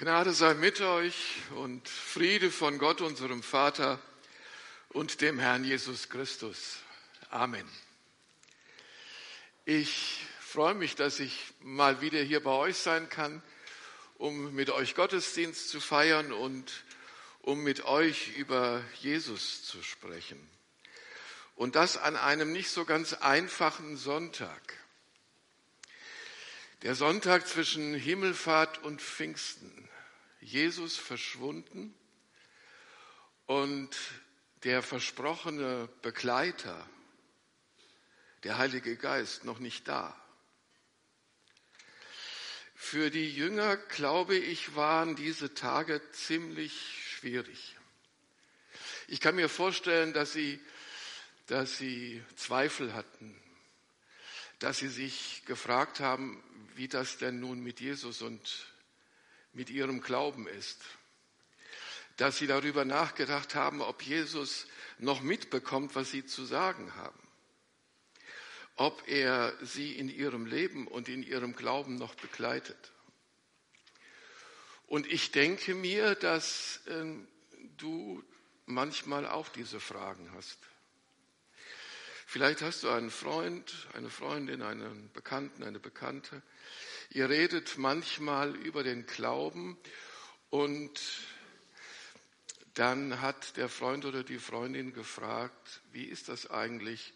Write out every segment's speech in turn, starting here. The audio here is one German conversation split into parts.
Gnade sei mit euch und Friede von Gott, unserem Vater und dem Herrn Jesus Christus. Amen. Ich freue mich, dass ich mal wieder hier bei euch sein kann, um mit euch Gottesdienst zu feiern und um mit euch über Jesus zu sprechen. Und das an einem nicht so ganz einfachen Sonntag. Der Sonntag zwischen Himmelfahrt und Pfingsten. Jesus verschwunden und der versprochene Begleiter, der Heilige Geist, noch nicht da. Für die Jünger, glaube ich, waren diese Tage ziemlich schwierig. Ich kann mir vorstellen, dass sie, dass sie Zweifel hatten, dass sie sich gefragt haben, wie das denn nun mit Jesus und mit ihrem Glauben ist. Dass sie darüber nachgedacht haben, ob Jesus noch mitbekommt, was sie zu sagen haben. Ob er sie in ihrem Leben und in ihrem Glauben noch begleitet. Und ich denke mir, dass äh, du manchmal auch diese Fragen hast. Vielleicht hast du einen Freund, eine Freundin, einen Bekannten, eine Bekannte. Ihr redet manchmal über den Glauben und dann hat der Freund oder die Freundin gefragt, wie ist das eigentlich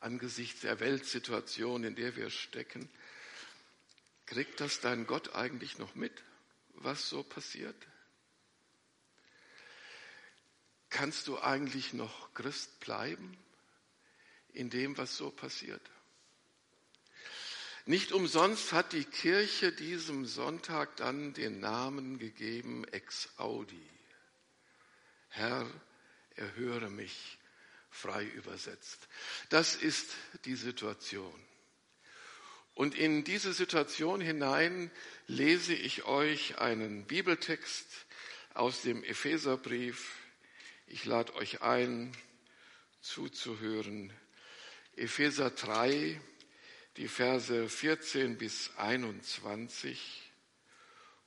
angesichts der Weltsituation, in der wir stecken? Kriegt das dein Gott eigentlich noch mit, was so passiert? Kannst du eigentlich noch Christ bleiben? in dem, was so passiert. Nicht umsonst hat die Kirche diesem Sonntag dann den Namen gegeben Ex Audi. Herr, erhöre mich, frei übersetzt. Das ist die Situation. Und in diese Situation hinein lese ich euch einen Bibeltext aus dem Epheserbrief. Ich lade euch ein, zuzuhören Epheser 3, die Verse 14 bis 21.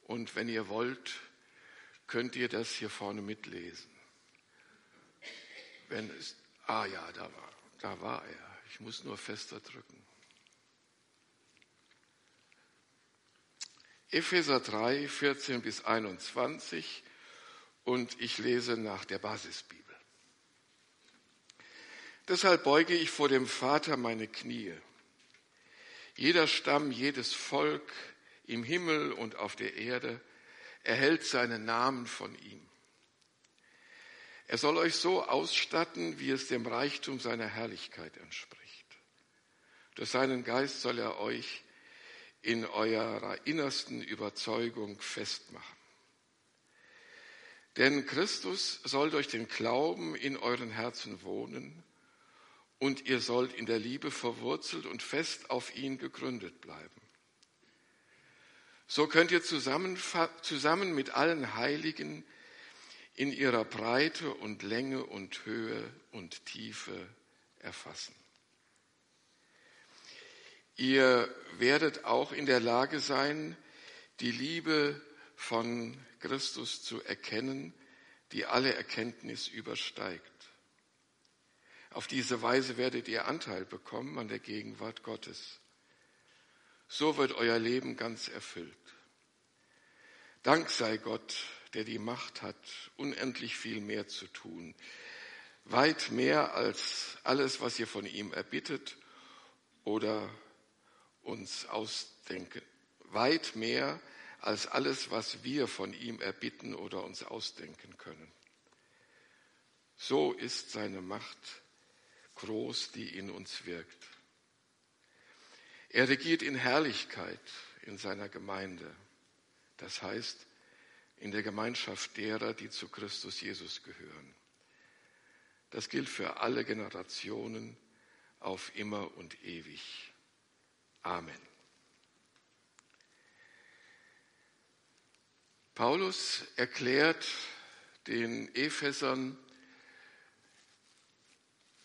Und wenn ihr wollt, könnt ihr das hier vorne mitlesen. Wenn es, ah ja, da war, da war er. Ich muss nur fester drücken. Epheser 3, 14 bis 21 und ich lese nach der Basisbibel. Deshalb beuge ich vor dem Vater meine Knie. Jeder Stamm, jedes Volk im Himmel und auf der Erde erhält seinen Namen von ihm. Er soll euch so ausstatten, wie es dem Reichtum seiner Herrlichkeit entspricht. Durch seinen Geist soll er euch in eurer innersten Überzeugung festmachen. Denn Christus soll durch den Glauben in euren Herzen wohnen und ihr sollt in der Liebe verwurzelt und fest auf ihn gegründet bleiben. So könnt ihr zusammen, zusammen mit allen Heiligen in ihrer Breite und Länge und Höhe und Tiefe erfassen. Ihr werdet auch in der Lage sein, die Liebe von Christus zu erkennen, die alle Erkenntnis übersteigt. Auf diese Weise werdet ihr Anteil bekommen an der Gegenwart Gottes. So wird euer Leben ganz erfüllt. Dank sei Gott, der die Macht hat, unendlich viel mehr zu tun. Weit mehr als alles, was ihr von ihm erbittet oder uns ausdenken. Weit mehr als alles, was wir von ihm erbitten oder uns ausdenken können. So ist seine Macht groß, die in uns wirkt. Er regiert in Herrlichkeit in seiner Gemeinde, das heißt in der Gemeinschaft derer, die zu Christus Jesus gehören. Das gilt für alle Generationen auf immer und ewig. Amen. Paulus erklärt den Ephesern,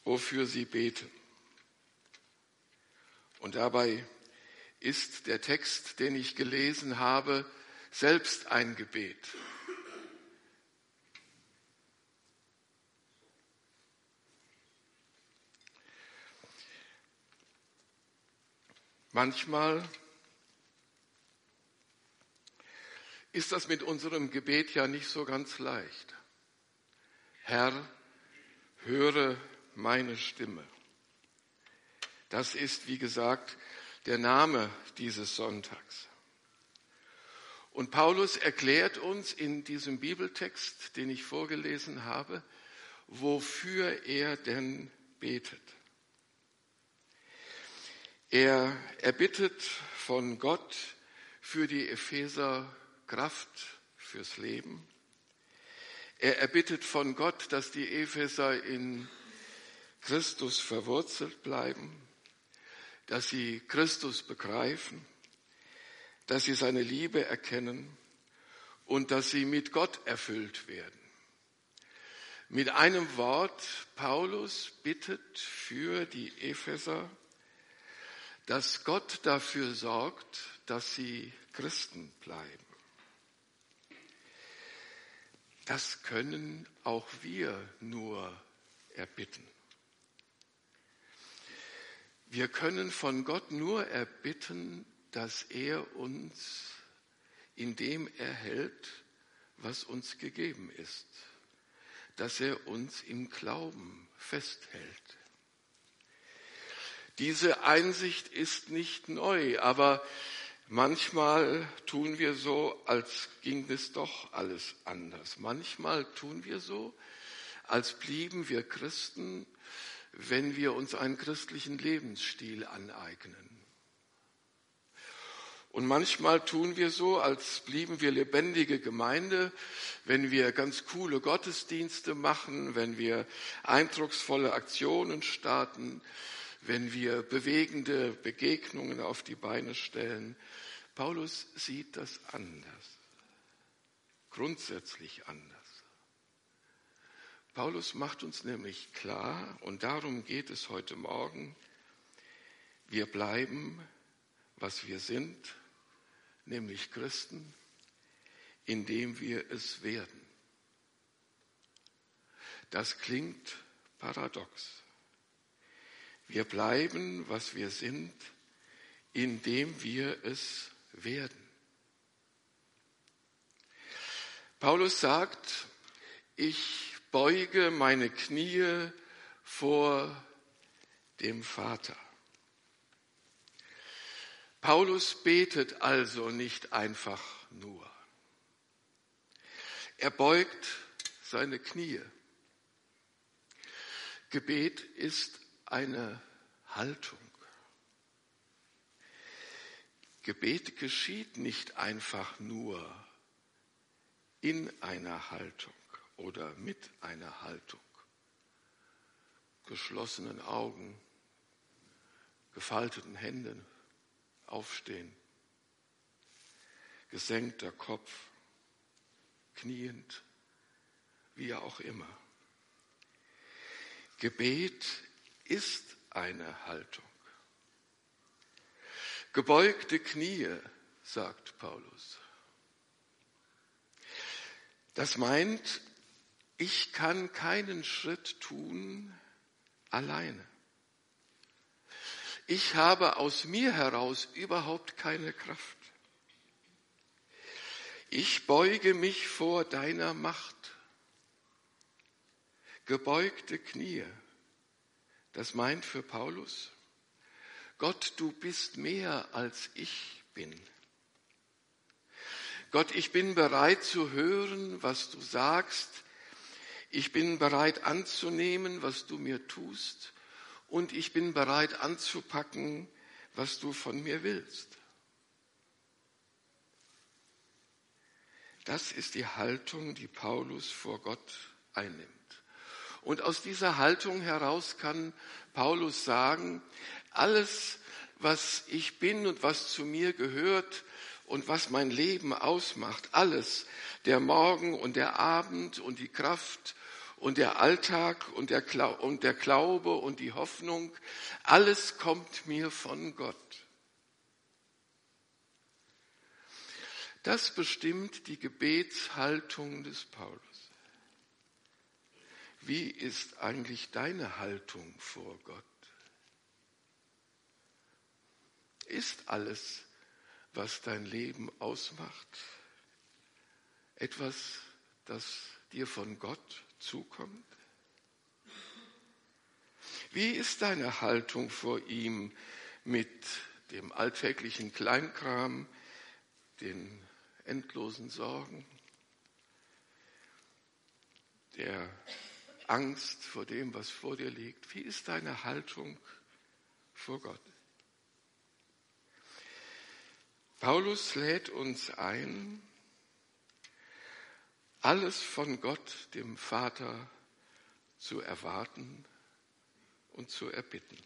wofür sie beten. Und dabei ist der Text, den ich gelesen habe, selbst ein Gebet. Manchmal ist das mit unserem Gebet ja nicht so ganz leicht. Herr, höre meine Stimme. Das ist, wie gesagt, der Name dieses Sonntags. Und Paulus erklärt uns in diesem Bibeltext, den ich vorgelesen habe, wofür er denn betet. Er erbittet von Gott für die Epheser Kraft fürs Leben. Er erbittet von Gott, dass die Epheser in Christus verwurzelt bleiben, dass sie Christus begreifen, dass sie seine Liebe erkennen und dass sie mit Gott erfüllt werden. Mit einem Wort, Paulus bittet für die Epheser, dass Gott dafür sorgt, dass sie Christen bleiben. Das können auch wir nur erbitten. Wir können von Gott nur erbitten, dass er uns in dem erhält, was uns gegeben ist, dass er uns im Glauben festhält. Diese Einsicht ist nicht neu, aber manchmal tun wir so, als ging es doch alles anders. Manchmal tun wir so, als blieben wir Christen, wenn wir uns einen christlichen Lebensstil aneignen. Und manchmal tun wir so, als blieben wir lebendige Gemeinde, wenn wir ganz coole Gottesdienste machen, wenn wir eindrucksvolle Aktionen starten, wenn wir bewegende Begegnungen auf die Beine stellen. Paulus sieht das anders, grundsätzlich anders. Paulus macht uns nämlich klar, und darum geht es heute Morgen, wir bleiben, was wir sind, nämlich Christen, indem wir es werden. Das klingt paradox. Wir bleiben, was wir sind, indem wir es werden. Paulus sagt, ich beuge meine Knie vor dem Vater. Paulus betet also nicht einfach nur. Er beugt seine Knie. Gebet ist eine Haltung. Gebet geschieht nicht einfach nur in einer Haltung oder mit einer Haltung. Geschlossenen Augen, gefalteten Händen, aufstehen, gesenkter Kopf, kniend, wie auch immer. Gebet ist eine Haltung. Gebeugte Knie, sagt Paulus. Das meint, ich kann keinen Schritt tun alleine. Ich habe aus mir heraus überhaupt keine Kraft. Ich beuge mich vor deiner Macht. Gebeugte Knie. Das meint für Paulus, Gott, du bist mehr als ich bin. Gott, ich bin bereit zu hören, was du sagst. Ich bin bereit anzunehmen, was du mir tust. Und ich bin bereit anzupacken, was du von mir willst. Das ist die Haltung, die Paulus vor Gott einnimmt. Und aus dieser Haltung heraus kann Paulus sagen, alles, was ich bin und was zu mir gehört und was mein Leben ausmacht, alles, der Morgen und der Abend und die Kraft und der Alltag und der, und der Glaube und die Hoffnung, alles kommt mir von Gott. Das bestimmt die Gebetshaltung des Paulus. Wie ist eigentlich deine Haltung vor Gott? Ist alles, was dein Leben ausmacht, etwas, das dir von Gott zukommt? Wie ist deine Haltung vor ihm mit dem alltäglichen Kleinkram, den endlosen Sorgen, der Angst vor dem, was vor dir liegt? Wie ist deine Haltung vor Gott? Paulus lädt uns ein, alles von Gott, dem Vater, zu erwarten und zu erbitten.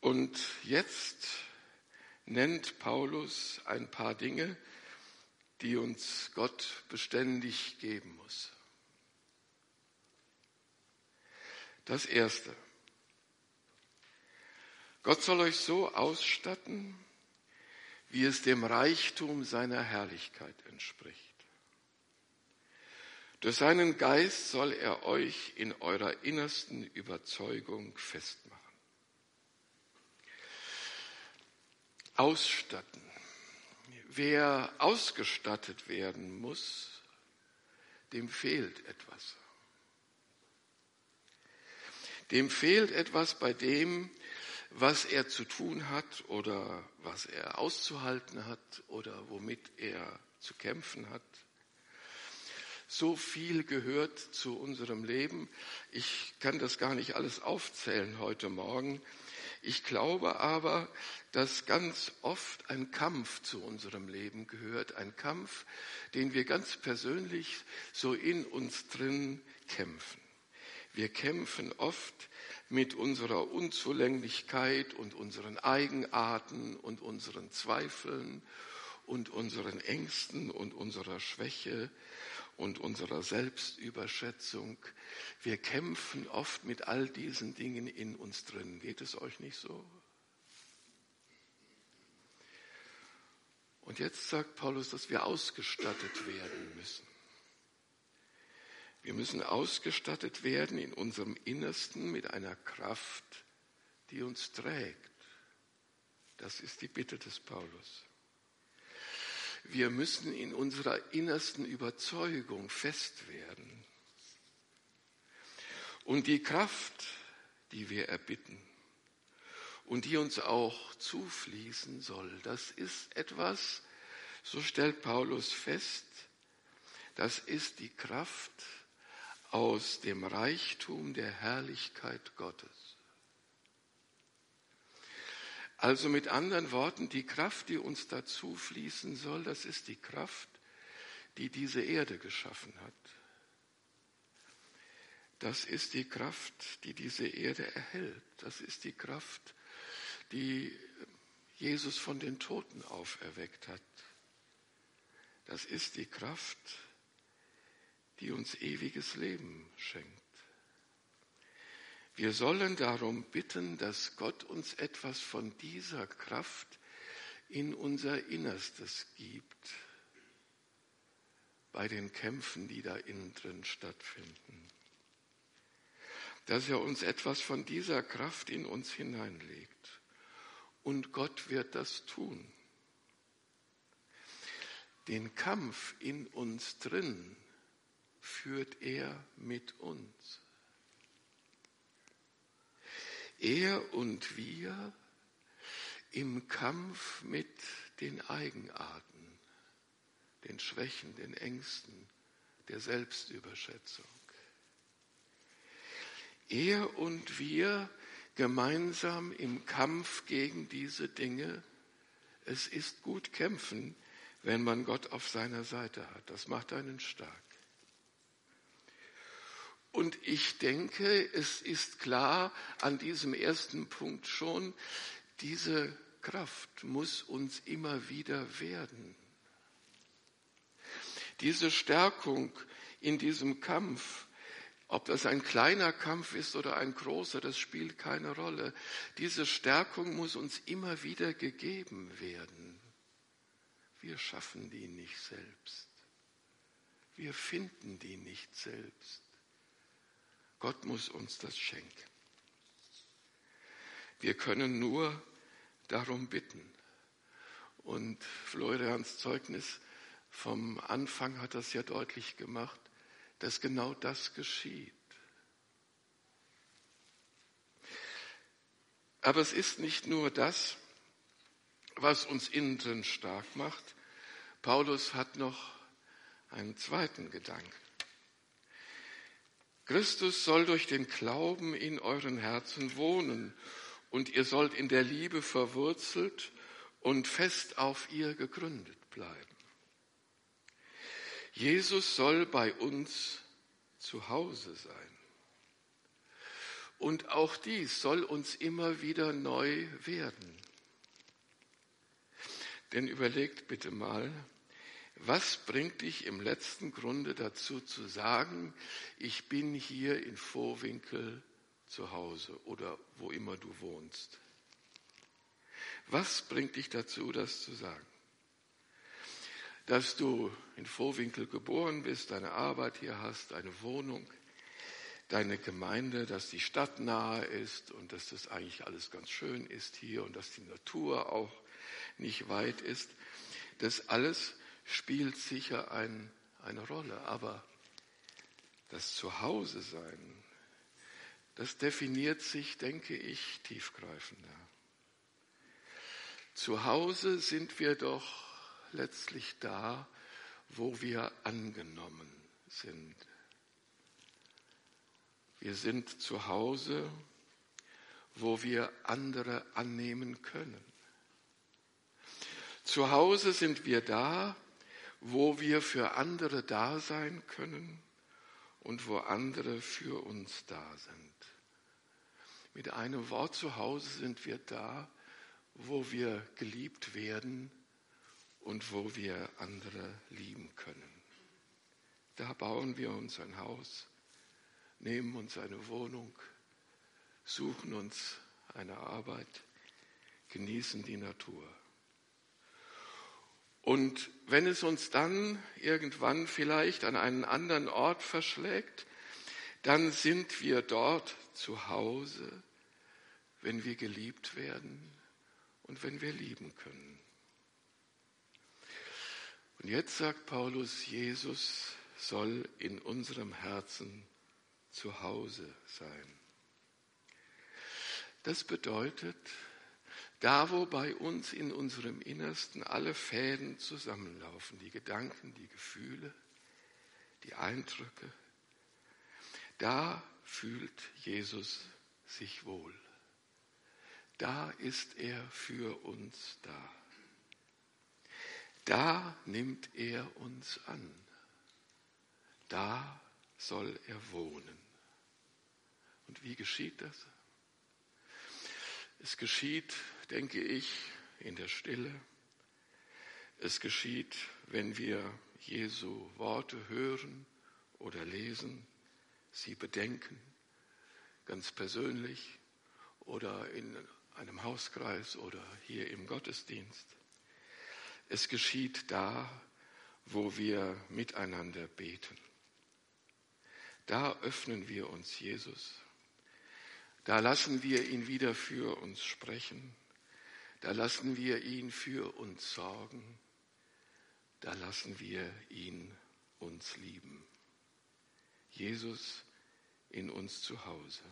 Und jetzt nennt Paulus ein paar Dinge, die uns Gott beständig geben muss. Das Erste. Gott soll euch so ausstatten, wie es dem Reichtum seiner Herrlichkeit entspricht. Durch seinen Geist soll er euch in eurer innersten Überzeugung festmachen. Ausstatten. Wer ausgestattet werden muss, dem fehlt etwas. Dem fehlt etwas bei dem, was er zu tun hat oder was er auszuhalten hat oder womit er zu kämpfen hat. So viel gehört zu unserem Leben. Ich kann das gar nicht alles aufzählen heute Morgen. Ich glaube aber, dass ganz oft ein Kampf zu unserem Leben gehört, ein Kampf, den wir ganz persönlich so in uns drin kämpfen. Wir kämpfen oft mit unserer Unzulänglichkeit und unseren Eigenarten und unseren Zweifeln und unseren Ängsten und unserer Schwäche und unserer Selbstüberschätzung. Wir kämpfen oft mit all diesen Dingen in uns drin. Geht es euch nicht so? Und jetzt sagt Paulus, dass wir ausgestattet werden müssen. Wir müssen ausgestattet werden in unserem Innersten mit einer Kraft, die uns trägt. Das ist die Bitte des Paulus. Wir müssen in unserer innersten Überzeugung fest werden. Und die Kraft, die wir erbitten und die uns auch zufließen soll, das ist etwas, so stellt Paulus fest, das ist die Kraft aus dem Reichtum der Herrlichkeit Gottes. Also mit anderen Worten, die Kraft, die uns dazu fließen soll, das ist die Kraft, die diese Erde geschaffen hat. Das ist die Kraft, die diese Erde erhält. Das ist die Kraft, die Jesus von den Toten auferweckt hat. Das ist die Kraft, die uns ewiges Leben schenkt. Wir sollen darum bitten, dass Gott uns etwas von dieser Kraft in unser Innerstes gibt bei den Kämpfen, die da innen drin stattfinden. Dass er uns etwas von dieser Kraft in uns hineinlegt. Und Gott wird das tun. Den Kampf in uns drin führt er mit uns. Er und wir im Kampf mit den Eigenarten, den Schwächen, den Ängsten, der Selbstüberschätzung. Er und wir gemeinsam im Kampf gegen diese Dinge. Es ist gut kämpfen, wenn man Gott auf seiner Seite hat. Das macht einen stark. Und ich denke, es ist klar an diesem ersten Punkt schon, diese Kraft muss uns immer wieder werden. Diese Stärkung in diesem Kampf, ob das ein kleiner Kampf ist oder ein großer, das spielt keine Rolle. Diese Stärkung muss uns immer wieder gegeben werden. Wir schaffen die nicht selbst. Wir finden die nicht selbst. Gott muss uns das schenken. Wir können nur darum bitten. Und Florians Zeugnis vom Anfang hat das ja deutlich gemacht, dass genau das geschieht. Aber es ist nicht nur das, was uns innen drin stark macht. Paulus hat noch einen zweiten Gedanken. Christus soll durch den Glauben in euren Herzen wohnen und ihr sollt in der Liebe verwurzelt und fest auf ihr gegründet bleiben. Jesus soll bei uns zu Hause sein. Und auch dies soll uns immer wieder neu werden. Denn überlegt bitte mal, was bringt dich im letzten Grunde dazu zu sagen, ich bin hier in Vorwinkel zu Hause oder wo immer du wohnst? Was bringt dich dazu, das zu sagen? Dass du in Vorwinkel geboren bist, deine Arbeit hier hast, eine Wohnung, deine Gemeinde, dass die Stadt nahe ist und dass das eigentlich alles ganz schön ist hier und dass die Natur auch nicht weit ist. Das alles spielt sicher ein, eine Rolle, aber das Zuhause sein, das definiert sich, denke ich, tiefgreifender. Zu Hause sind wir doch letztlich da, wo wir angenommen sind. Wir sind zu Hause, wo wir andere annehmen können. Zu Hause sind wir da, wo wir für andere da sein können und wo andere für uns da sind. Mit einem Wort zu Hause sind wir da, wo wir geliebt werden und wo wir andere lieben können. Da bauen wir uns ein Haus nehmen uns eine Wohnung, suchen uns eine Arbeit, genießen die Natur. Und wenn es uns dann irgendwann vielleicht an einen anderen Ort verschlägt, dann sind wir dort zu Hause, wenn wir geliebt werden und wenn wir lieben können. Und jetzt sagt Paulus, Jesus soll in unserem Herzen zu Hause sein. Das bedeutet, da wo bei uns in unserem Innersten alle Fäden zusammenlaufen, die Gedanken, die Gefühle, die Eindrücke, da fühlt Jesus sich wohl. Da ist er für uns da. Da nimmt er uns an. Da soll er wohnen. Und wie geschieht das? Es geschieht, denke ich, in der Stille. Es geschieht, wenn wir Jesu Worte hören oder lesen, sie bedenken, ganz persönlich oder in einem Hauskreis oder hier im Gottesdienst. Es geschieht da, wo wir miteinander beten. Da öffnen wir uns Jesus. Da lassen wir ihn wieder für uns sprechen. Da lassen wir ihn für uns sorgen. Da lassen wir ihn uns lieben. Jesus in uns zu Hause.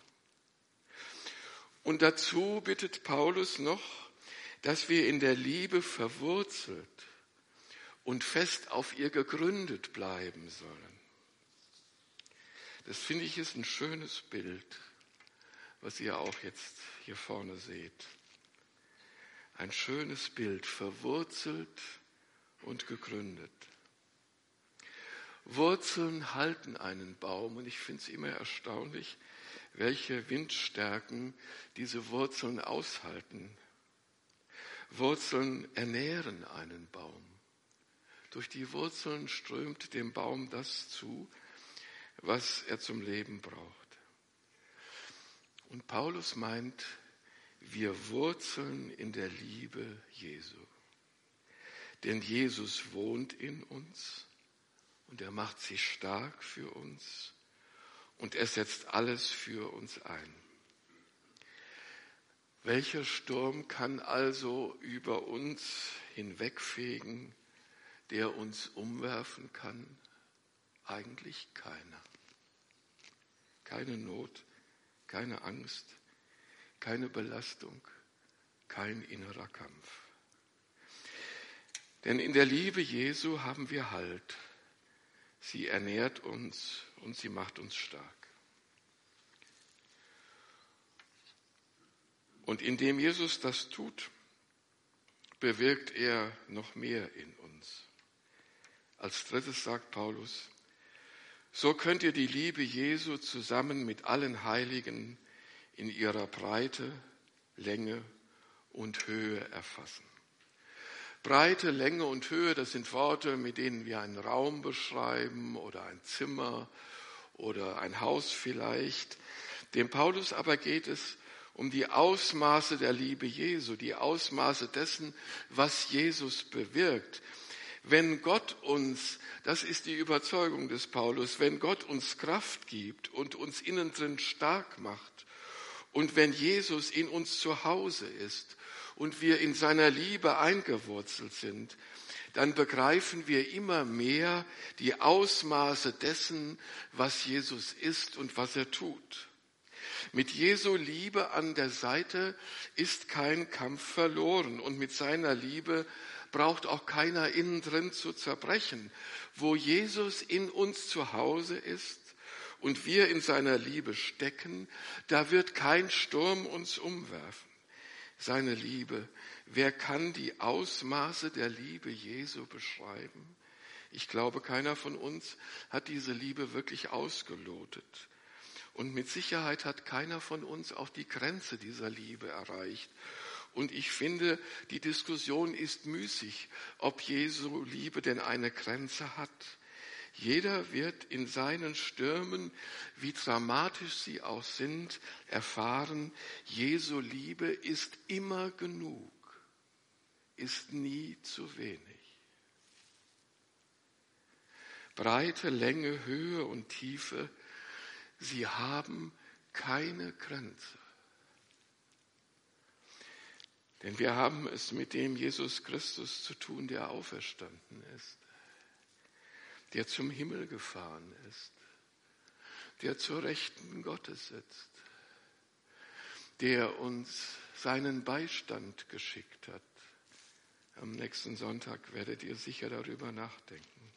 Und dazu bittet Paulus noch, dass wir in der Liebe verwurzelt und fest auf ihr gegründet bleiben sollen. Das finde ich ist ein schönes Bild, was ihr auch jetzt hier vorne seht. Ein schönes Bild, verwurzelt und gegründet. Wurzeln halten einen Baum und ich finde es immer erstaunlich, welche Windstärken diese Wurzeln aushalten. Wurzeln ernähren einen Baum. Durch die Wurzeln strömt dem Baum das zu, was er zum Leben braucht. Und Paulus meint, wir wurzeln in der Liebe Jesu. Denn Jesus wohnt in uns und er macht sich stark für uns und er setzt alles für uns ein. Welcher Sturm kann also über uns hinwegfegen, der uns umwerfen kann? Eigentlich keiner. Keine Not, keine Angst, keine Belastung, kein innerer Kampf. Denn in der Liebe Jesu haben wir Halt. Sie ernährt uns und sie macht uns stark. Und indem Jesus das tut, bewirkt er noch mehr in uns. Als drittes sagt Paulus, so könnt ihr die Liebe Jesu zusammen mit allen Heiligen in ihrer Breite, Länge und Höhe erfassen. Breite, Länge und Höhe, das sind Worte, mit denen wir einen Raum beschreiben oder ein Zimmer oder ein Haus vielleicht. Dem Paulus aber geht es um die Ausmaße der Liebe Jesu, die Ausmaße dessen, was Jesus bewirkt. Wenn Gott uns, das ist die Überzeugung des Paulus, wenn Gott uns Kraft gibt und uns innen drin stark macht und wenn Jesus in uns zu Hause ist und wir in seiner Liebe eingewurzelt sind, dann begreifen wir immer mehr die Ausmaße dessen, was Jesus ist und was er tut. Mit Jesu Liebe an der Seite ist kein Kampf verloren und mit seiner Liebe braucht auch keiner innen drin zu zerbrechen. Wo Jesus in uns zu Hause ist und wir in seiner Liebe stecken, da wird kein Sturm uns umwerfen. Seine Liebe, wer kann die Ausmaße der Liebe Jesu beschreiben? Ich glaube, keiner von uns hat diese Liebe wirklich ausgelotet. Und mit Sicherheit hat keiner von uns auch die Grenze dieser Liebe erreicht. Und ich finde, die Diskussion ist müßig, ob Jesu Liebe denn eine Grenze hat. Jeder wird in seinen Stürmen, wie dramatisch sie auch sind, erfahren, Jesu Liebe ist immer genug, ist nie zu wenig. Breite, Länge, Höhe und Tiefe Sie haben keine Grenze. Denn wir haben es mit dem Jesus Christus zu tun, der auferstanden ist, der zum Himmel gefahren ist, der zur Rechten Gottes sitzt, der uns seinen Beistand geschickt hat. Am nächsten Sonntag werdet ihr sicher darüber nachdenken.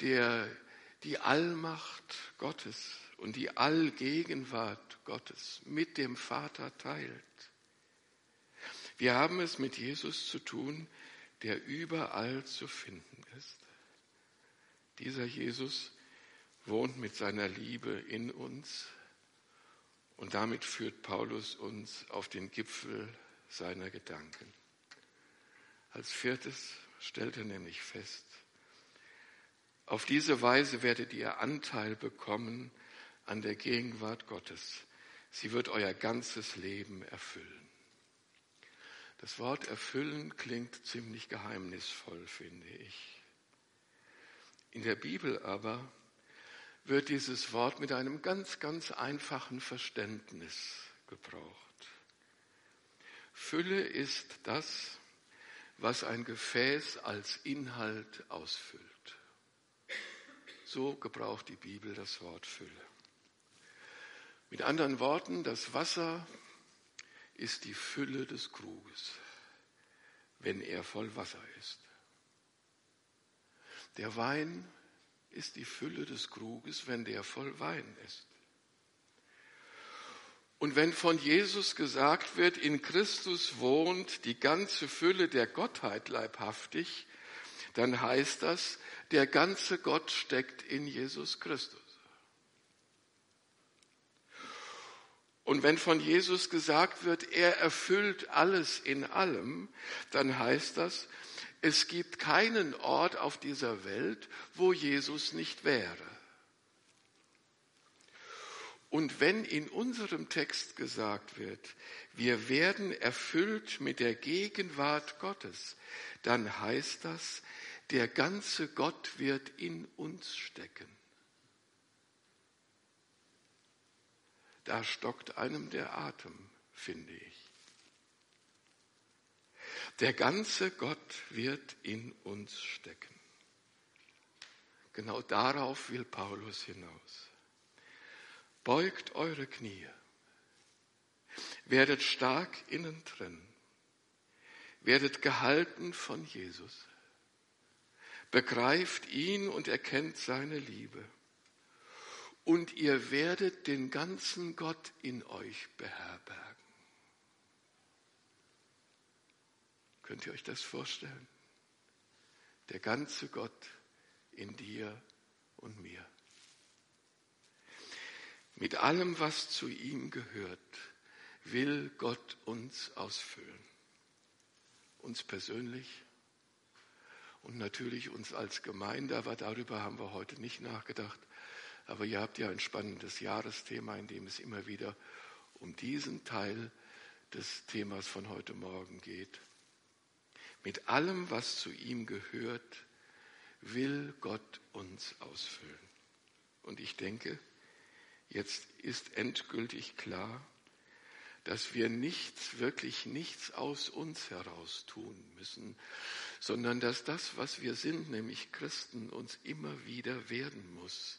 Der die Allmacht Gottes und die Allgegenwart Gottes mit dem Vater teilt. Wir haben es mit Jesus zu tun, der überall zu finden ist. Dieser Jesus wohnt mit seiner Liebe in uns und damit führt Paulus uns auf den Gipfel seiner Gedanken. Als viertes stellt er nämlich fest, auf diese Weise werdet ihr Anteil bekommen an der Gegenwart Gottes. Sie wird euer ganzes Leben erfüllen. Das Wort erfüllen klingt ziemlich geheimnisvoll, finde ich. In der Bibel aber wird dieses Wort mit einem ganz, ganz einfachen Verständnis gebraucht. Fülle ist das, was ein Gefäß als Inhalt ausfüllt. So gebraucht die Bibel das Wort Fülle. Mit anderen Worten, das Wasser ist die Fülle des Kruges, wenn er voll Wasser ist. Der Wein ist die Fülle des Kruges, wenn der voll Wein ist. Und wenn von Jesus gesagt wird, in Christus wohnt die ganze Fülle der Gottheit leibhaftig, dann heißt das, der ganze Gott steckt in Jesus Christus. Und wenn von Jesus gesagt wird, er erfüllt alles in allem, dann heißt das, es gibt keinen Ort auf dieser Welt, wo Jesus nicht wäre. Und wenn in unserem Text gesagt wird, wir werden erfüllt mit der Gegenwart Gottes, dann heißt das, der ganze Gott wird in uns stecken. Da stockt einem der Atem, finde ich. Der ganze Gott wird in uns stecken. Genau darauf will Paulus hinaus. Beugt eure Knie, werdet stark innen drin, werdet gehalten von Jesus, begreift ihn und erkennt seine Liebe und ihr werdet den ganzen Gott in euch beherbergen. Könnt ihr euch das vorstellen? Der ganze Gott in dir und mir. Mit allem, was zu ihm gehört, will Gott uns ausfüllen. Uns persönlich und natürlich uns als Gemeinde, aber darüber haben wir heute nicht nachgedacht. Aber ihr habt ja ein spannendes Jahresthema, in dem es immer wieder um diesen Teil des Themas von heute Morgen geht. Mit allem, was zu ihm gehört, will Gott uns ausfüllen. Und ich denke, jetzt ist endgültig klar, dass wir nichts, wirklich nichts aus uns heraus tun müssen, sondern dass das, was wir sind, nämlich Christen, uns immer wieder werden muss.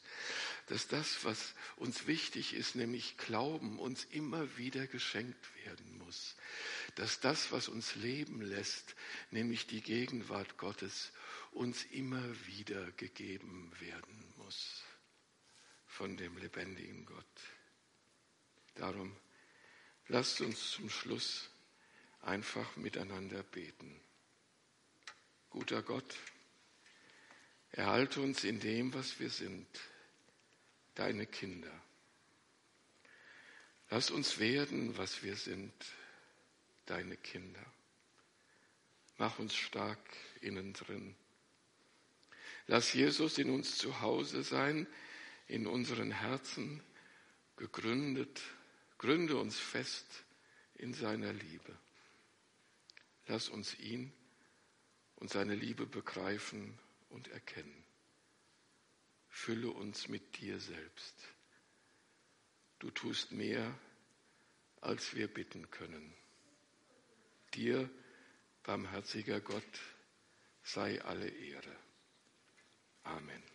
Dass das, was uns wichtig ist, nämlich Glauben, uns immer wieder geschenkt werden muss. Dass das, was uns leben lässt, nämlich die Gegenwart Gottes, uns immer wieder gegeben werden muss von dem lebendigen Gott. Darum Lasst uns zum Schluss einfach miteinander beten. Guter Gott, erhalte uns in dem, was wir sind, deine Kinder. Lass uns werden, was wir sind, deine Kinder. Mach uns stark innen drin. Lass Jesus in uns zu Hause sein, in unseren Herzen, gegründet Gründe uns fest in seiner Liebe. Lass uns ihn und seine Liebe begreifen und erkennen. Fülle uns mit dir selbst. Du tust mehr, als wir bitten können. Dir, barmherziger Gott, sei alle Ehre. Amen.